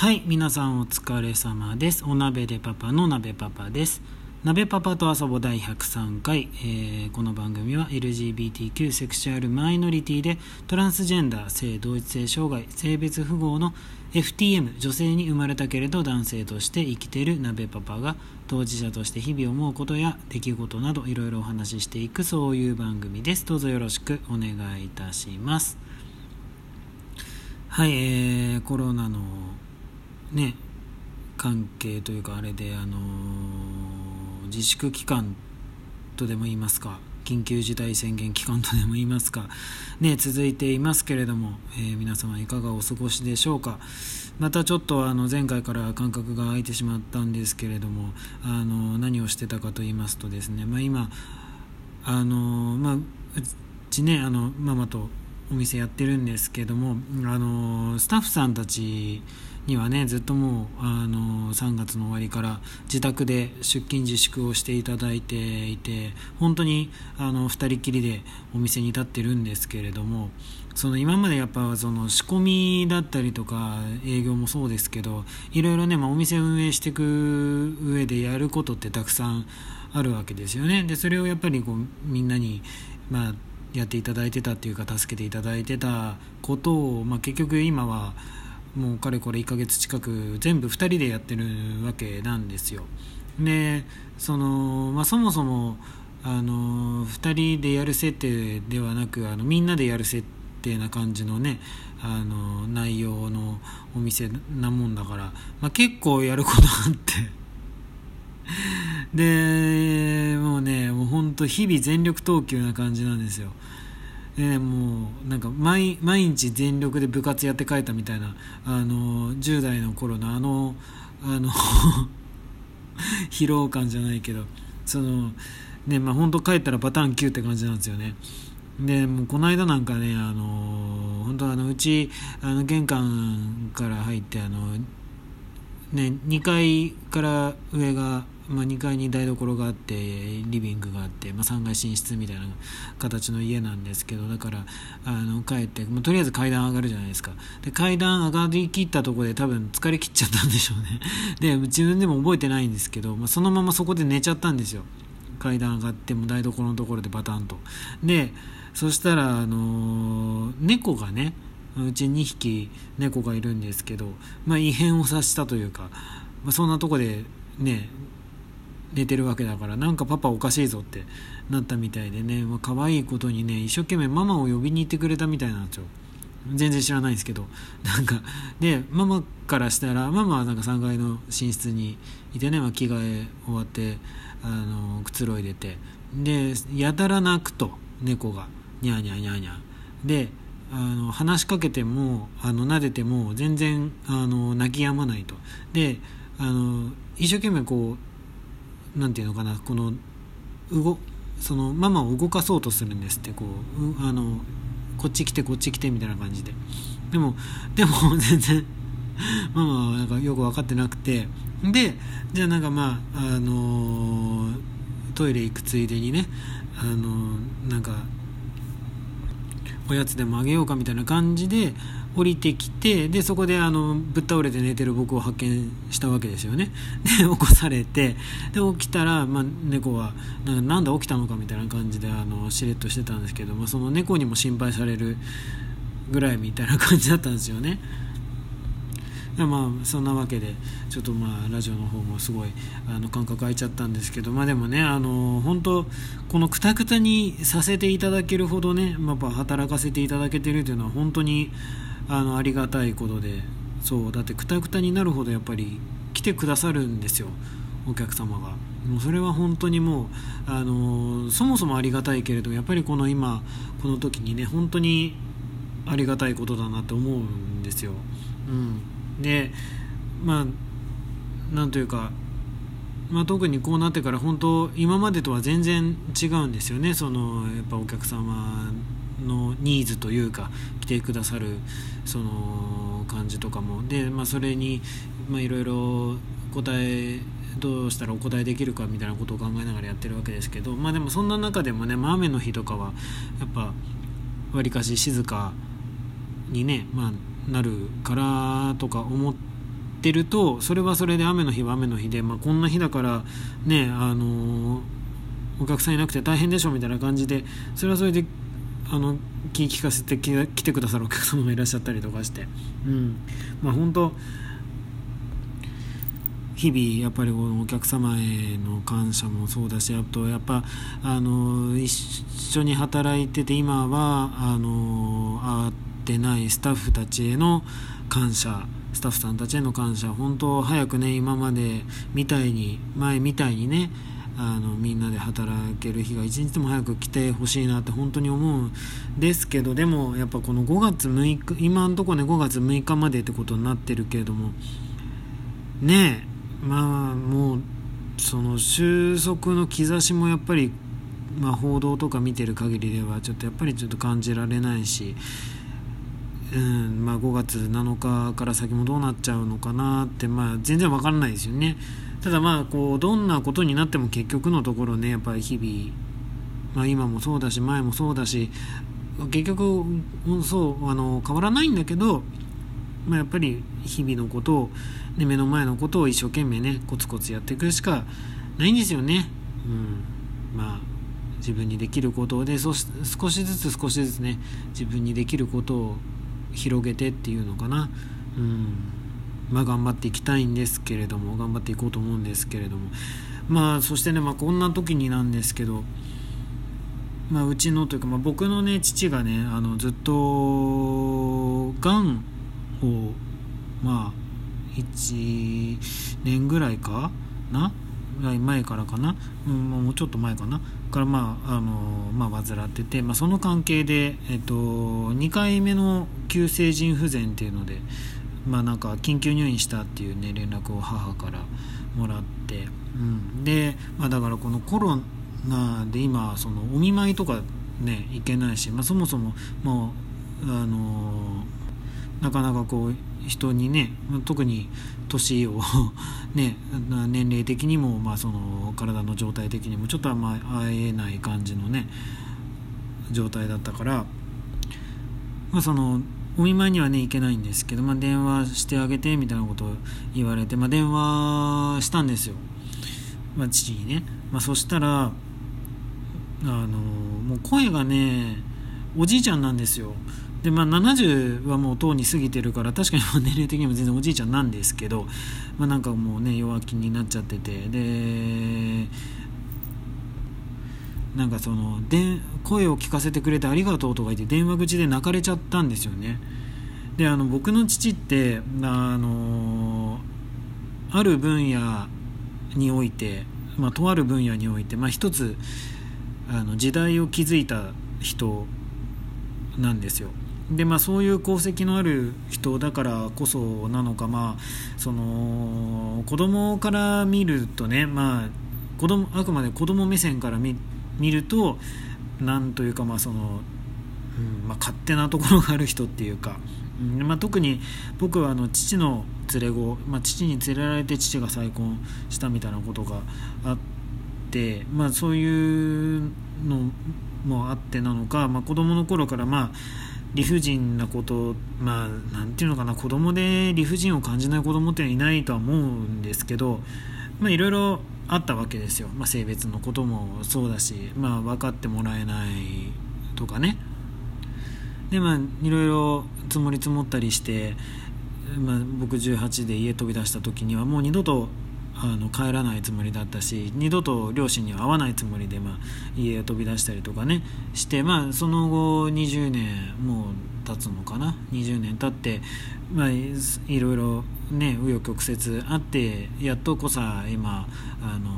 はい皆さんお疲れ様です。お鍋でパパの鍋パパです。鍋パパと遊ぼ第103回、えーこの番組は LGBTQ セクシュアルマイノリティでトランスジェンダー性同一性障害性別符号の FTM 女性に生まれたけれど男性として生きてる鍋パパが当事者として日々思うことや出来事などいろいろお話ししていくそういう番組です。どうぞよろしくお願いいたします。はい、えーコロナのね関係というかあれであのー自粛期間とでも言いますか緊急事態宣言期間とでも言いますかね続いていますけれども、えー皆様いかがお過ごしでしょうか。またちょっとあの前回から間隔が空いてしまったんですけれどもあの何をしてたかと言いますとですね、まあ、今あのまあうちねあのママとお店やってるんですけどもあのスタッフさんたちにはねずっともうあの3月の終わりから自宅で出勤自粛をしていただいていて本当にあの2人きりでお店に立ってるんですけれどもその今までやっぱその仕込みだったりとか営業もそうですけどいろいろね、まあ、お店運営していく上でやることってたくさんあるわけですよね。でそれをやっぱりこうみんなにまあやっていただいてたっていうか助けていただいてたことを、まあ、結局今はもうかれこれ1ヶ月近く全部2人でやってるわけなんですよ。でその、まあ、そもそもあの2人でやる設定ではなくあのみんなでやる設定な感じのねあの内容のお店なもんだから、まあ、結構やることあって。でもうねもう本当日々全力投球な感じなんですよ。でねもうなんか毎毎日全力で部活やって帰ったみたいなあの10代の頃のあのあの 疲労感じゃないけどそのねまあ本当帰ったらパターン9って感じなんですよね。でもうこの間なんかねあの本当あのうちあの玄関から入ってあのね、2階から上が、まあ、2階に台所があってリビングがあって、まあ、3階寝室みたいな形の家なんですけどだからあの帰って、まあ、とりあえず階段上がるじゃないですか。で階段上がりきったところで多分疲れ切っちゃったんでしょうね。で自分でも覚えてないんですけど、まあ、そのままそこで寝ちゃったんですよ。階段上がっても台所のところでバタンと。でそしたらあの猫がねうち2匹猫がいるんですけど、まあ、異変を察したというか、まあ、そんなとこでね寝てるわけだからなんかパパおかしいぞってなったみたいでね、まあ可愛いことにね一生懸命ママを呼びに行ってくれたみたいなんですよ。全然知らないんですけど。なんかでママからしたらママはなんか3階の寝室にいてね、まあ、着替え終わってあのくつろいでて。でやたら泣くと猫が。ニャーニャーニャーニャー。であの話しかけてもあの撫でても全然あの泣き止まないと。であの一生懸命こうなんていうのかなこの動そのママを動かそうとするんですってこううあのこっち来てこっち来てみたいな感じで。でもでも 全然ママはなんかよく分かってなくて。でじゃあなんかまああのトイレ行くついでにねあのなんかおやつでもあげようかみたいな感じで降りてきてでそこであのぶっ倒れて寝てる僕を発見したわけですよね。で起こされてで起きたら、まあ、猫はなんだ起きたのかみたいな感じであのしれっとしてたんですけど、まあ、その猫にも心配されるぐらいみたいな感じだったんですよね。でまあそんなわけでちょっとまあラジオの方もすごいあの感覚空いちゃったんですけどまあでもねあの本当このくたくたにさせていただけるほどね、まあ、やっぱ働かせていただけてるというのは本当にあのありがたいことで。そうだってくたくたになるほどやっぱり来てくださるんですよ。お客様が。もうそれは本当にもうあのそもそもありがたいけれどやっぱりこの今この時にね本当にありがたいことだなって思うんですよ、うん、でまあなんというかまあ、特にこうなってから本当今までとは全然違うんですよね。そのやっぱお客様のニーズというか来てくださるその感じとかもで、まあ、それにいろいろ答えどうしたらお答えできるかみたいなことを考えながらやってるわけですけど、まあ、でもそんな中でもね、まあ、雨の日とかはやっぱわりかし静かにね、まあ、なるからとか思っってるとそれはそれで雨の日は雨の日で、まあ、こんな日だからねあのお客さんいなくて大変でしょみたいな感じでそれはそれであの気聞かせて来てくださるお客様もいらっしゃったりとかして、うん。まあ、本当日々やっぱりこのお客様への感謝もそうだしあとやっぱあの一緒に働いてて今はあの会ってないスタッフたちへの感謝スタッフさんたちへの感謝本当早くね今までみたいに前みたいにねあのみんなで働ける日が一日でも早く来てほしいなって本当に思うんですけどでもやっぱこの5月6日今のとこね5月6日までってことになってるけれどもねえまあもうその収束の兆しもやっぱり、まあ、報道とか見てる限りではちょっとやっぱりちょっと感じられないしうんまあ、5月7日から先もどうなっちゃうのかなって、まあ、全然わからないですよね。ただまあこうどんなことになっても結局のところねやっぱり日々、まあ、今もそうだし前もそうだし結局そうあの変わらないんだけど、まあ、やっぱり日々のことを、ね、目の前のことを一生懸命ねコツコツやっていくしかないんですよね。うん、まあ自分にできることでそし少しずつ少しずつね自分にできることを広げてっていうのかな、うん。まあ、頑張っていきたいんですけれども頑張っていこうと思うんですけれども。まあそしてね、まあ、こんな時になんですけど、まあ、うちのというか、まあ、僕のね父がねあのずっとがんをまあ1年ぐらいかな？前からかな、うん、もうちょっと前かな？からまああのまあ患ってて、まあ、その関係で、えっと、2回目の急性腎不全っていうのでまあなんか緊急入院したっていうね連絡を母からもらって、うん、で、まあ、だからこのコロナで今そのお見舞いとかね行けないし、まあ、そもそももうあのなかなかこう人にね特に年を ね年齢的にも、まあ、その体の状態的にもちょっとあんま会えない感じのね状態だったから、まあ、そのお見舞いにはね行けないんですけど、まあ、電話してあげてみたいなことを言われて、まあ、電話したんですよ、まあ、父にね、まあ、そしたらあのもう声がねおじいちゃんなんですよ。でまあ、70はもうとうに過ぎてるから確かに年齢的にも全然おじいちゃんなんですけど、まあ、なんかもうね弱気になっちゃっててでなんかそので声を聞かせてくれてありがとうとか言って電話口で泣かれちゃったんですよね。であの僕の父ってあのある分野において、まあ、とある分野において、まあ、一つあの時代を築いた人なんですよ。でまあ、そういう功績のある人だからこそなのか、まあ、その子供から見るとね、まあ、子供あくまで子供目線から見るとなんというか、まあそのうんまあ、勝手なところがある人っていうか、うんまあ、特に僕はあの父の連れ子、まあ、父に連れられて父が再婚したみたいなことがあって、まあ、そういうのもあってなのか、まあ、子供の頃からまあ理不尽なことまあなんていうのかな子供で理不尽を感じない子供っていうのはいないとは思うんですけどまいろいろあったわけですよ、まあ、性別のこともそうだし、まあ、分かってもらえないとかね。でまあいろいろ積もり積もったりして、まあ、僕18で家飛び出した時にはもう二度とあの帰らないつもりだったし二度と両親には会わないつもりで、まあ、家を飛び出したりとかねして、まあ、その後20年もう経つのかな？20年経って、まあ、いろいろね紆余曲折あってやっとこさ今あの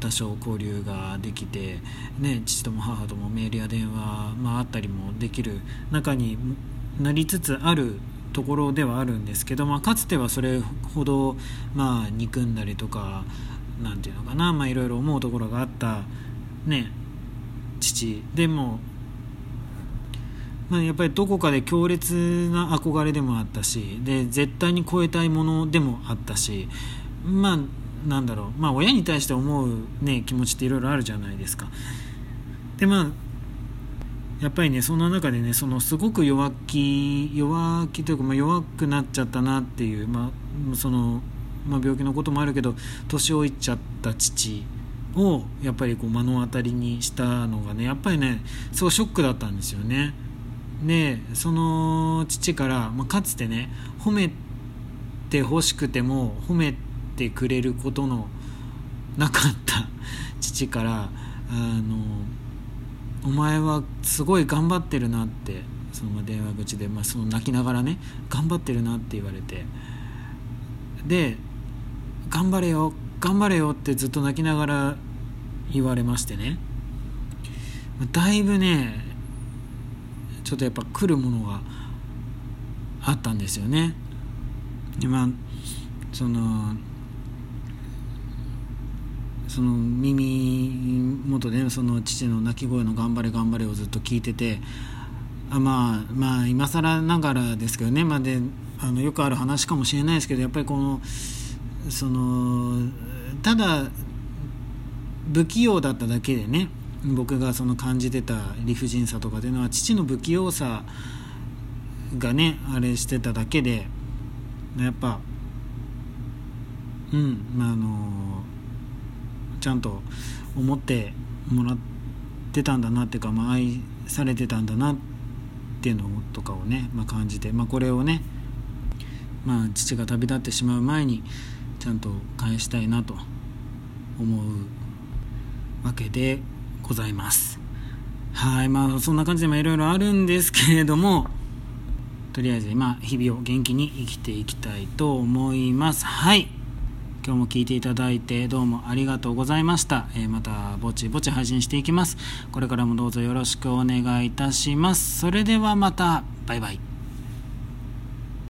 多少交流ができて、ね、父とも母ともメールや電話、まあ、あったりもできる中になりつつあるところではあるんですけど、まあ、かつてはそれほど、まあ、憎んだりとか何て言うのかな、まあ、いろいろ思うところがあったね父でも、まあ、やっぱりどこかで強烈な憧れでもあったしで絶対に超えたいものでもあったしまあなんだろう、まあ、親に対して思う、ね、気持ちっていろいろあるじゃないですか。でまあやっぱりねその中でねそのすごく弱気弱気というか、まあ、弱くなっちゃったなっていう、まあ、その、まあ、病気のこともあるけど年老いちゃった父をやっぱりこう目の当たりにしたのがねやっぱりねすごいショックだったんですよね。でその父から、まあ、かつてね褒めてほしくても褒めてくれることのなかった父からあのお前はすごい頑張ってるなってその電話口で、まあ、その泣きながらね頑張ってるなって言われてで頑張れよ頑張れよってずっと泣きながら言われましてねだいぶねちょっとやっぱ来るものがあったんですよね。まあそのその耳元でその父の泣き声の「頑張れ頑張れ」をずっと聞いててあまあまあ今更ながらですけどね、まあで、あのよくある話かもしれないですけどやっぱりこのそのただ不器用だっただけでね僕がその感じてた理不尽さとかっていうのは父の不器用さがねあれしてただけでやっぱうんまああのちゃんと思ってもらってたんだなっていうか、まあ、愛されてたんだなっていうのとかをね、まあ、感じて、まあ、これをね、まあ、父が旅立ってしまう前にちゃんと返したいなと思うわけでございます。はいまあそんな感じでいろいろあるんですけれどもとりあえず今日々を元気に生きていきたいと思います。はい。今日も聞いていただいてどうもありがとうございました、えー、またぼちぼち配信していきます。これからもどうぞよろしくお願いいたします。それではまた。バイバイ。